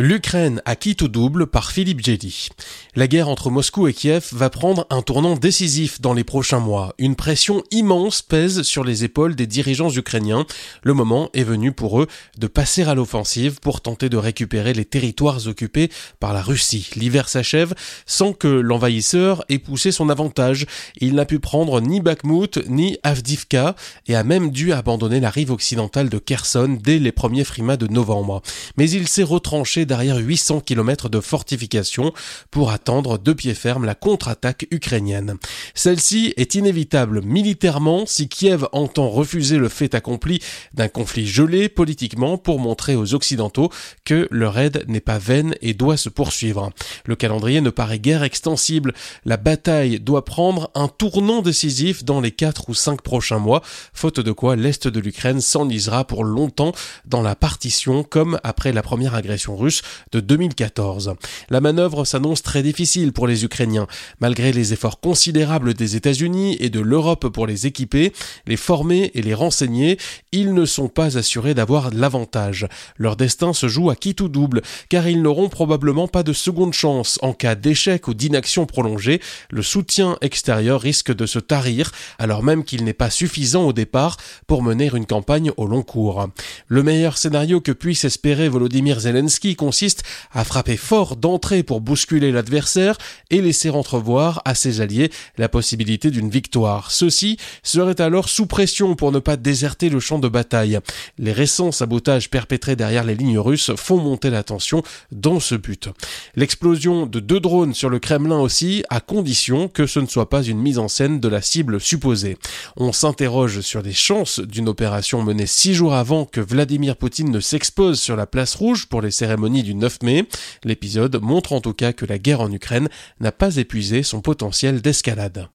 L'Ukraine a quitté au double par Philippe Gelli. La guerre entre Moscou et Kiev va prendre un tournant décisif dans les prochains mois. Une pression immense pèse sur les épaules des dirigeants ukrainiens. Le moment est venu pour eux de passer à l'offensive pour tenter de récupérer les territoires occupés par la Russie. L'hiver s'achève sans que l'envahisseur ait poussé son avantage. Il n'a pu prendre ni Bakhmut ni Avdivka et a même dû abandonner la rive occidentale de Kherson dès les premiers frimas de novembre. Mais il s'est retranché derrière 800 km de fortifications pour attendre de pied ferme la contre-attaque ukrainienne. Celle-ci est inévitable militairement si Kiev entend refuser le fait accompli d'un conflit gelé politiquement pour montrer aux Occidentaux que leur aide n'est pas vaine et doit se poursuivre. Le calendrier ne paraît guère extensible. La bataille doit prendre un tournant décisif dans les 4 ou 5 prochains mois, faute de quoi l'Est de l'Ukraine s'enlisera pour longtemps dans la partition comme après la première agression russe de 2014. La manœuvre s'annonce très difficile pour les Ukrainiens. Malgré les efforts considérables des États-Unis et de l'Europe pour les équiper, les former et les renseigner, ils ne sont pas assurés d'avoir l'avantage. Leur destin se joue à qui tout double, car ils n'auront probablement pas de seconde chance. En cas d'échec ou d'inaction prolongée, le soutien extérieur risque de se tarir, alors même qu'il n'est pas suffisant au départ pour mener une campagne au long cours. Le meilleur scénario que puisse espérer Volodymyr Zelensky consiste à frapper fort d'entrée pour bousculer l'adversaire et laisser entrevoir à ses alliés la possibilité d'une victoire. Ceux-ci seraient alors sous pression pour ne pas déserter le champ de bataille. Les récents sabotages perpétrés derrière les lignes russes font monter la tension dans ce but. L'explosion de deux drones sur le Kremlin aussi, à condition que ce ne soit pas une mise en scène de la cible supposée. On s'interroge sur les chances d'une opération menée six jours avant que Vladimir Poutine ne s'expose sur la place rouge pour les cérémonies du 9 mai. L'épisode montre en tout cas que la guerre en Ukraine n'a pas épuisé son potentiel d'escalade.